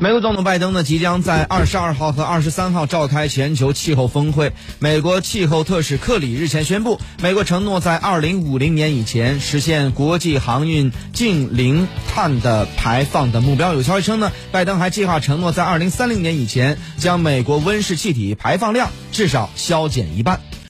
美国总统拜登呢即将在二十二号和二十三号召开全球气候峰会。美国气候特使克里日前宣布美国承诺在二零五零年以前实现国际航运净零碳的排放的目标。有消息称呢拜登还计划承诺在二零三零年以前将美国温室气体排放量至少削减一半。